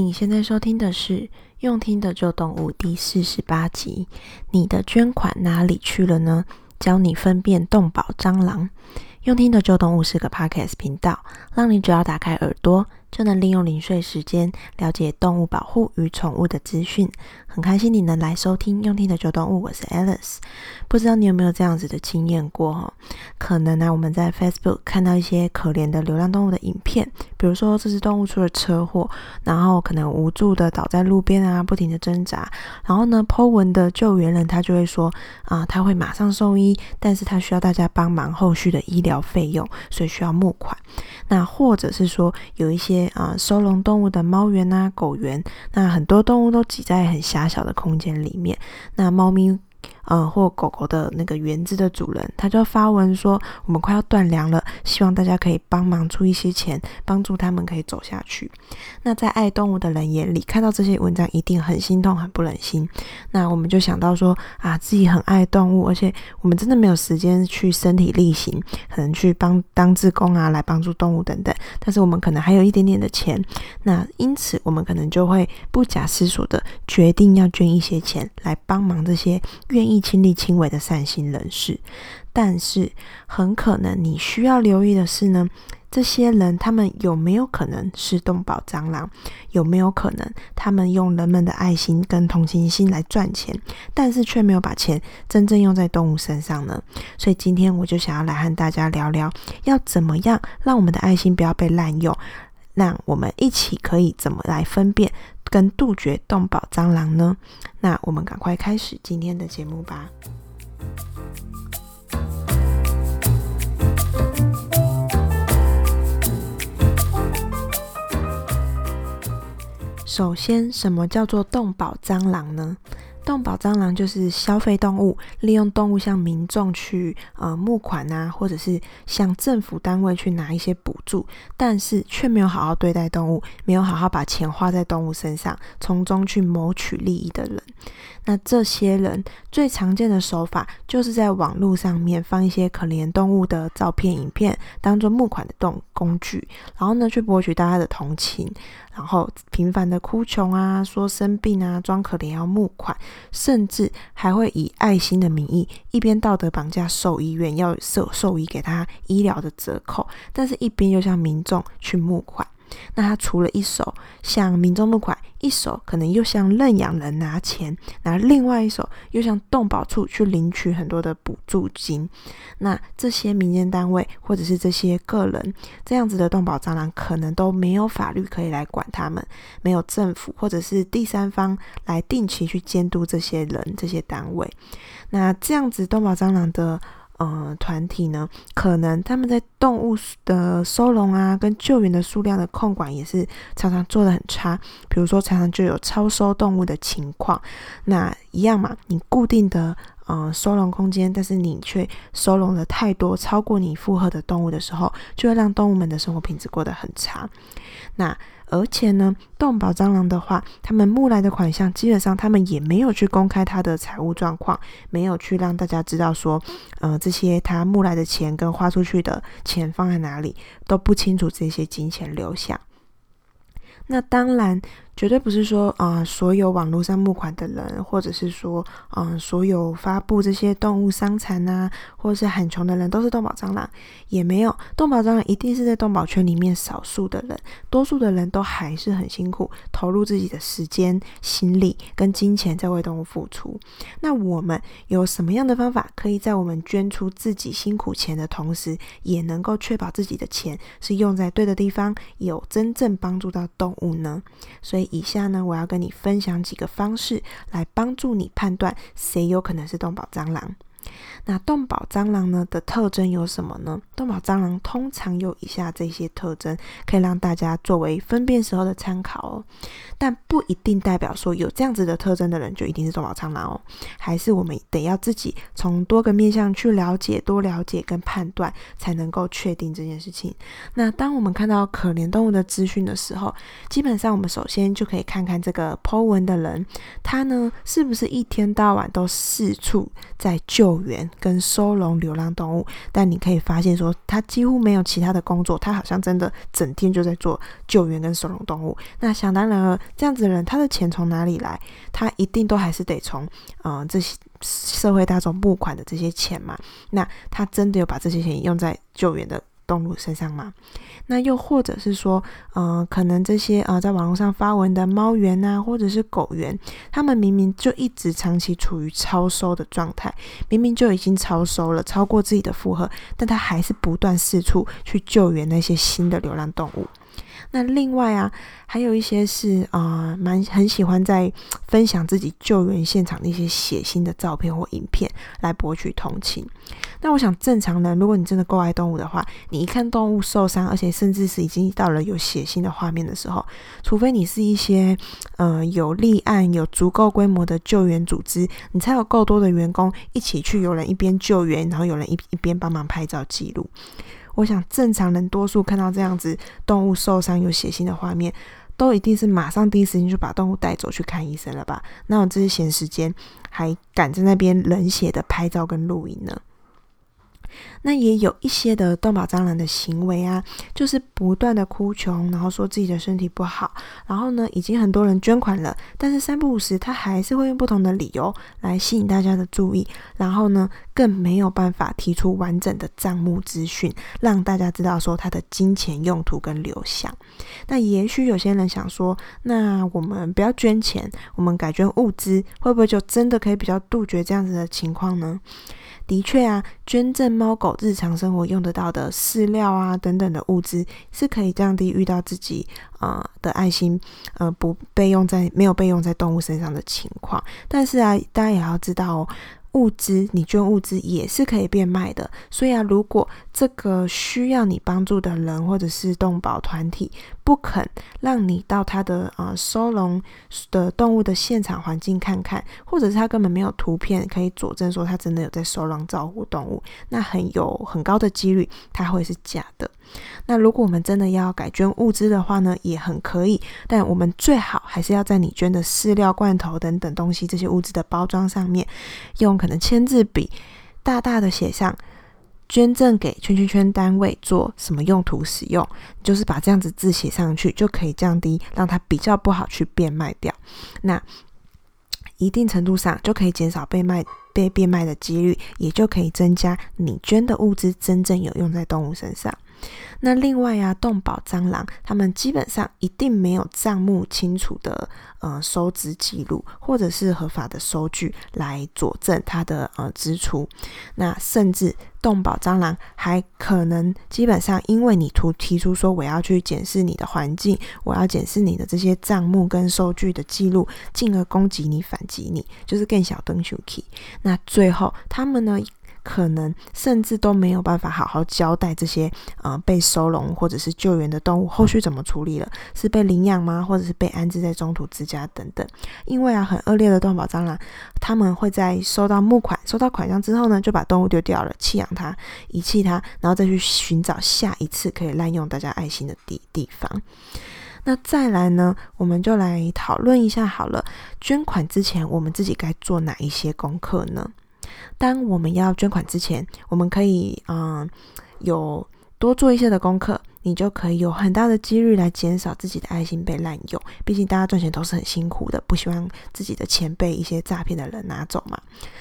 你现在收听的是《用听的旧动物》第四十八集。你的捐款哪里去了呢？教你分辨动保蟑螂。用听的旧动物是个 Podcast 频道，让你只要打开耳朵，就能利用零碎时间了解动物保护与宠物的资讯。很开心你能来收听用听的救动物，我是 Alice。不知道你有没有这样子的经验过哈？可能呢、我们在 Facebook 看到一些可怜的流浪动物的影片，比如说这只动物出了车祸，然后可能无助的倒在路边啊，不停的挣扎。然后呢，po 文的救援人他就会说啊，他会马上送医，但是他需要大家帮忙后续的医疗费用，所以需要募款。那或者是说有一些啊收容动物的猫园啊、狗园，那很多动物都挤在很狭小的空间里面，那猫咪。嗯，或狗狗的那个园子的主人，他就发文说，我们快要断粮了，希望大家可以帮忙出一些钱，帮助他们可以走下去。那在爱动物的人眼里，看到这些文章一定很心痛，很不忍心。那我们就想到说，啊，自己很爱动物，而且我们真的没有时间去身体力行，可能去帮当志工啊，来帮助动物等等。但是我们可能还有一点点的钱，那因此我们可能就会不假思索的决定要捐一些钱来帮忙这些愿意。亲力亲为的善心人士，但是很可能你需要留意的是呢，这些人他们有没有可能是动保蟑螂？有没有可能他们用人们的爱心跟同情心来赚钱，但是却没有把钱真正用在动物身上呢？所以今天我就想要来和大家聊聊，要怎么样让我们的爱心不要被滥用，那我们一起可以怎么来分辨？跟杜绝动保蟑螂呢？那我们赶快开始今天的节目吧。首先，什么叫做动保蟑螂呢？动保蟑螂就是消费动物，利用动物向民众去呃募款啊，或者是向政府单位去拿一些补助，但是却没有好好对待动物，没有好好把钱花在动物身上，从中去谋取利益的人。那这些人最常见的手法，就是在网络上面放一些可怜动物的照片、影片，当做募款的动工具，然后呢，去博取大家的同情。然后频繁的哭穷啊，说生病啊，装可怜要募款，甚至还会以爱心的名义，一边道德绑架兽医院，要兽兽医给他医疗的折扣，但是一边又向民众去募款。那他除了一手向民众募款，一手可能又向认养人拿钱，拿另外一手又向动保处去领取很多的补助金。那这些民间单位或者是这些个人，这样子的动保蟑螂，可能都没有法律可以来管他们，没有政府或者是第三方来定期去监督这些人、这些单位。那这样子动保蟑螂的。呃，团体呢，可能他们在动物的收容啊，跟救援的数量的控管也是常常做的很差。比如说，常常就有超收动物的情况。那一样嘛，你固定的呃收容空间，但是你却收容了太多超过你负荷的动物的时候，就会让动物们的生活品质过得很差。那而且呢，动保蟑螂的话，他们募来的款项，基本上他们也没有去公开他的财务状况，没有去让大家知道说，呃，这些他募来的钱跟花出去的钱放在哪里，都不清楚这些金钱流向。那当然。绝对不是说啊、所有网络上募款的人，或者是说，嗯、所有发布这些动物伤残呐，或者是很穷的人都是动保蟑螂，也没有。动保蟑螂一定是在动保圈里面少数的人，多数的人都还是很辛苦，投入自己的时间、心力跟金钱在为动物付出。那我们有什么样的方法，可以在我们捐出自己辛苦钱的同时，也能够确保自己的钱是用在对的地方，有真正帮助到动物呢？所以。以下呢，我要跟你分享几个方式，来帮助你判断谁有可能是动保蟑螂。那动保蟑螂呢的特征有什么呢？动保蟑螂通常有以下这些特征，可以让大家作为分辨时候的参考哦。但不一定代表说有这样子的特征的人就一定是动保蟑螂哦。还是我们得要自己从多个面向去了解、多了解跟判断，才能够确定这件事情。那当我们看到可怜动物的资讯的时候，基本上我们首先就可以看看这个 po 文的人，他呢是不是一天到晚都四处在救救援跟收容流浪动物，但你可以发现说，他几乎没有其他的工作，他好像真的整天就在做救援跟收容动物。那想当然了，这样子的人，他的钱从哪里来？他一定都还是得从嗯、这些社会大众募款的这些钱嘛。那他真的有把这些钱用在救援的动物身上嘛？那又或者是说，呃，可能这些、呃，在网络上发文的猫园啊，或者是狗园，他们明明就一直长期处于超收的状态，明明就已经超收了，超过自己的负荷，但他还是不断四处去救援那些新的流浪动物。那另外啊，还有一些是啊，蛮、很喜欢在分享自己救援现场的一些血腥的照片或影片来博取同情。那我想，正常人，如果你真的够爱动物的话，你一看动物受伤，而且甚至是已经到了有血腥的画面的时候，除非你是一些呃有立案、有足够规模的救援组织，你才有够多的员工一起去，有人一边救援，然后有人一一边帮忙拍照记录。我想正常人多数看到这样子动物受伤有血腥的画面，都一定是马上第一时间就把动物带走去看医生了吧？那我这些闲时间还赶在那边冷血的拍照跟录影呢？那也有一些的动保蟑螂的行为啊，就是不断的哭穷，然后说自己的身体不好，然后呢，已经很多人捐款了，但是三不五时他还是会用不同的理由来吸引大家的注意，然后呢，更没有办法提出完整的账目资讯，让大家知道说他的金钱用途跟流向。那也许有些人想说，那我们不要捐钱，我们改捐物资，会不会就真的可以比较杜绝这样子的情况呢？的确啊，捐赠猫狗日常生活用得到的饲料啊等等的物资，是可以降低遇到自己呃的爱心呃不被用在没有被用在动物身上的情况。但是啊，大家也要知道哦。物资，你捐物资也是可以变卖的。所以啊，如果这个需要你帮助的人或者是动保团体不肯让你到他的呃收容的动物的现场环境看看，或者是他根本没有图片可以佐证说他真的有在收容照顾动物，那很有很高的几率他会是假的。那如果我们真的要改捐物资的话呢，也很可以，但我们最好还是要在你捐的饲料罐头等等东西这些物资的包装上面，用可能签字笔大大的写上捐赠给圈圈圈单位做什么用途使用，就是把这样子字写上去，就可以降低让它比较不好去变卖掉。那一定程度上就可以减少被卖被变卖的几率，也就可以增加你捐的物资真正有用在动物身上。那另外啊，动保蟑螂，他们基本上一定没有账目清楚的呃收支记录，或者是合法的收据来佐证它的呃支出。那甚至动保蟑螂还可能基本上，因为你图提出说我要去检视你的环境，我要检视你的这些账目跟收据的记录，进而攻击你、反击你，就是更小灯球 key。那最后他们呢？可能甚至都没有办法好好交代这些呃被收容或者是救援的动物后续怎么处理了，是被领养吗？或者是被安置在中途之家等等？因为啊，很恶劣的动保蟑螂，他们会在收到募款、收到款项之后呢，就把动物丢掉了，弃养它、遗弃它，然后再去寻找下一次可以滥用大家爱心的地地方。那再来呢，我们就来讨论一下好了，捐款之前我们自己该做哪一些功课呢？当我们要捐款之前，我们可以嗯有多做一些的功课。你就可以有很大的几率来减少自己的爱心被滥用。毕竟大家赚钱都是很辛苦的，不希望自己的钱被一些诈骗的人拿走嘛。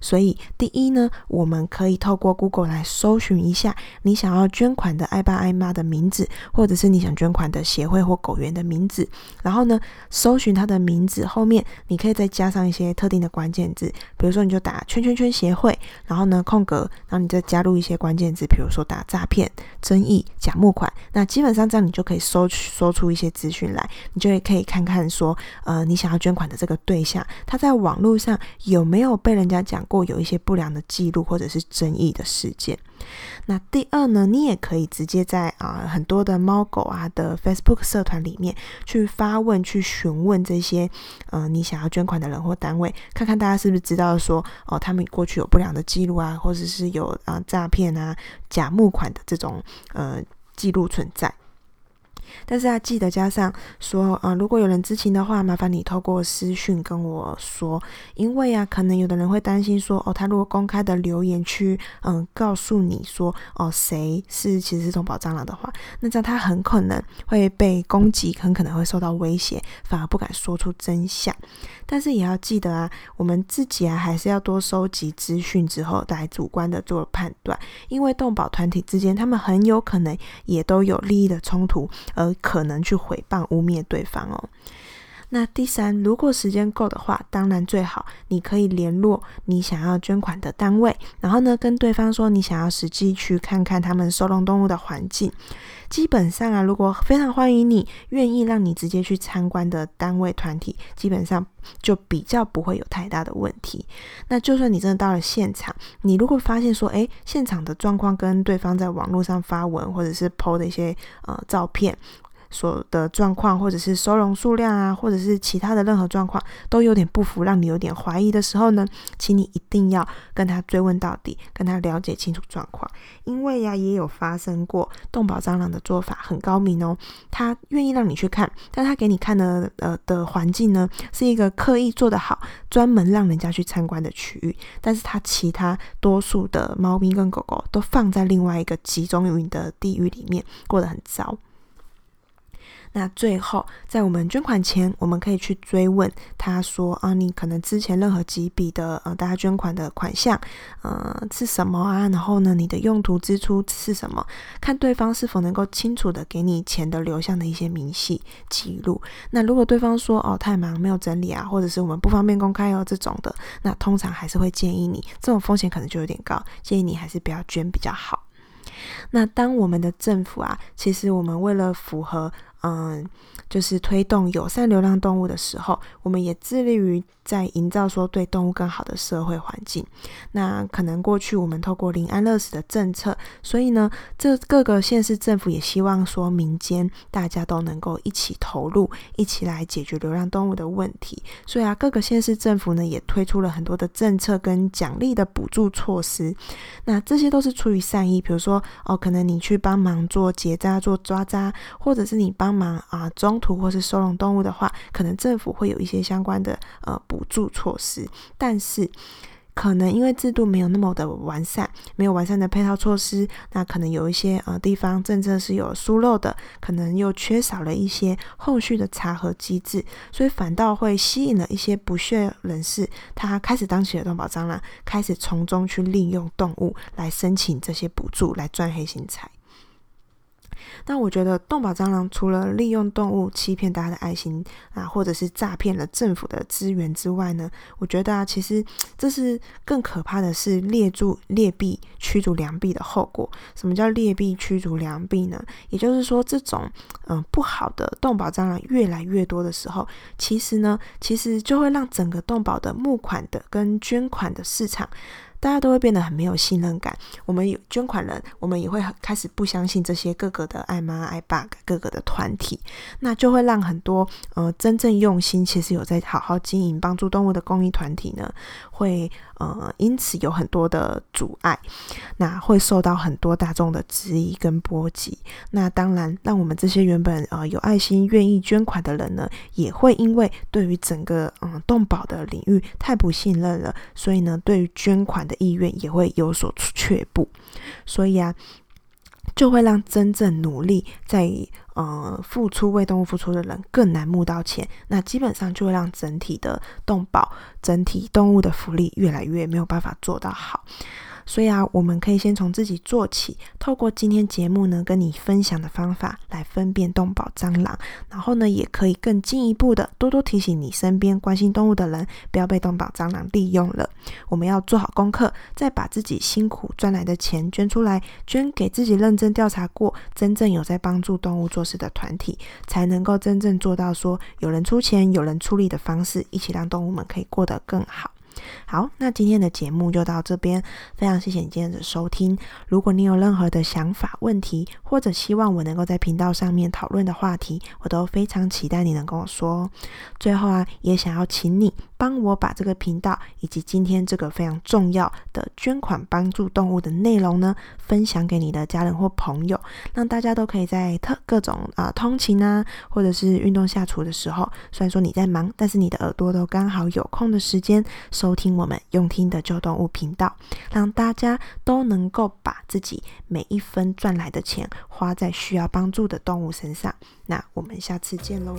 所以第一呢，我们可以透过 Google 来搜寻一下你想要捐款的爱爸爱妈的名字，或者是你想捐款的协会或狗园的名字。然后呢，搜寻他的名字后面，你可以再加上一些特定的关键字，比如说你就打圈圈圈协会，然后呢空格，然后你再加入一些关键字，比如说打诈骗、争议、假募款，那。基本上这样，你就可以搜搜出一些资讯来，你就可以看看说，呃，你想要捐款的这个对象，他在网络上有没有被人家讲过有一些不良的记录或者是争议的事件。那第二呢，你也可以直接在啊、很多的猫狗啊的 Facebook 社团里面去发问，去询问这些呃你想要捐款的人或单位，看看大家是不是知道说哦，他们过去有不良的记录啊，或者是有啊、诈骗啊、假募款的这种呃。记录存在。但是要记得加上说，啊、呃，如果有人知情的话，麻烦你透过私讯跟我说，因为啊，可能有的人会担心说，哦，他如果公开的留言去，嗯、告诉你说，哦，谁是其实是动保蟑螂的话，那这样他很可能会被攻击，很可能会受到威胁，反而不敢说出真相。但是也要记得啊，我们自己啊，还是要多收集资讯之后，来主观的做判断，因为动保团体之间，他们很有可能也都有利益的冲突，而可能去毁谤污蔑对方哦。那第三，如果时间够的话，当然最好你可以联络你想要捐款的单位，然后呢，跟对方说你想要实际去看看他们收容动物的环境。基本上啊，如果非常欢迎你，愿意让你直接去参观的单位团体，基本上就比较不会有太大的问题。那就算你真的到了现场，你如果发现说，诶，现场的状况跟对方在网络上发文或者是 PO 的一些呃照片。所的状况，或者是收容数量啊，或者是其他的任何状况，都有点不符，让你有点怀疑的时候呢，请你一定要跟他追问到底，跟他了解清楚状况。因为呀，也有发生过动保蟑螂的做法很高明哦，他愿意让你去看，但他给你看的呃的环境呢，是一个刻意做得好，专门让人家去参观的区域，但是他其他多数的猫咪跟狗狗都放在另外一个集中营的地域里面，过得很糟。那最后，在我们捐款前，我们可以去追问他说啊，你可能之前任何几笔的呃，大家捐款的款项，呃，是什么啊？然后呢，你的用途支出是什么？看对方是否能够清楚的给你钱的流向的一些明细记录。那如果对方说哦，太忙没有整理啊，或者是我们不方便公开哦这种的，那通常还是会建议你，这种风险可能就有点高，建议你还是不要捐比较好。那当我们的政府啊，其实我们为了符合。嗯，就是推动友善流浪动物的时候，我们也致力于在营造说对动物更好的社会环境。那可能过去我们透过临安乐死的政策，所以呢，这各个县市政府也希望说民间大家都能够一起投入，一起来解决流浪动物的问题。所以啊，各个县市政府呢也推出了很多的政策跟奖励的补助措施。那这些都是出于善意，比如说哦，可能你去帮忙做结扎、做抓扎，或者是你帮。忙啊，中途或是收容动物的话，可能政府会有一些相关的呃补助措施，但是可能因为制度没有那么的完善，没有完善的配套措施，那可能有一些呃地方政策是有疏漏的，可能又缺少了一些后续的查核机制，所以反倒会吸引了一些不屑人士，他开始当起了动保蟑螂，开始从中去利用动物来申请这些补助，来赚黑心财。那我觉得动保蟑螂除了利用动物欺骗大家的爱心啊，或者是诈骗了政府的资源之外呢，我觉得啊，其实这是更可怕的是劣筑劣币驱逐良币的后果。什么叫劣币驱逐良币呢？也就是说，这种嗯不好的动保蟑螂越来越多的时候，其实呢，其实就会让整个动保的募款的跟捐款的市场。大家都会变得很没有信任感。我们有捐款人，我们也会开始不相信这些各个的爱妈爱爸各个的团体，那就会让很多呃真正用心，其实有在好好经营帮助动物的公益团体呢，会呃因此有很多的阻碍，那会受到很多大众的质疑跟波及。那当然，让我们这些原本呃有爱心、愿意捐款的人呢，也会因为对于整个嗯动保的领域太不信任了，所以呢，对于捐款。的意愿也会有所却步，所以啊，就会让真正努力在呃付出为动物付出的人更难募到钱，那基本上就会让整体的动保、整体动物的福利越来越没有办法做到好。所以啊，我们可以先从自己做起，透过今天节目呢，跟你分享的方法来分辨动保蟑螂，然后呢，也可以更进一步的多多提醒你身边关心动物的人，不要被动保蟑螂利用了。我们要做好功课，再把自己辛苦赚来的钱捐出来，捐给自己认真调查过、真正有在帮助动物做事的团体，才能够真正做到说有人出钱、有人出力的方式，一起让动物们可以过得更好。好，那今天的节目就到这边，非常谢谢你今天的收听。如果你有任何的想法、问题，或者希望我能够在频道上面讨论的话题，我都非常期待你能跟我说。最后啊，也想要请你帮我把这个频道以及今天这个非常重要的捐款帮助动物的内容呢，分享给你的家人或朋友，让大家都可以在特各种啊、通勤啊，或者是运动下厨的时候，虽然说你在忙，但是你的耳朵都刚好有空的时间收听我们用听的旧动物频道，让大家都能够把自己每一分赚来的钱花在需要帮助的动物身上。那我们下次见喽。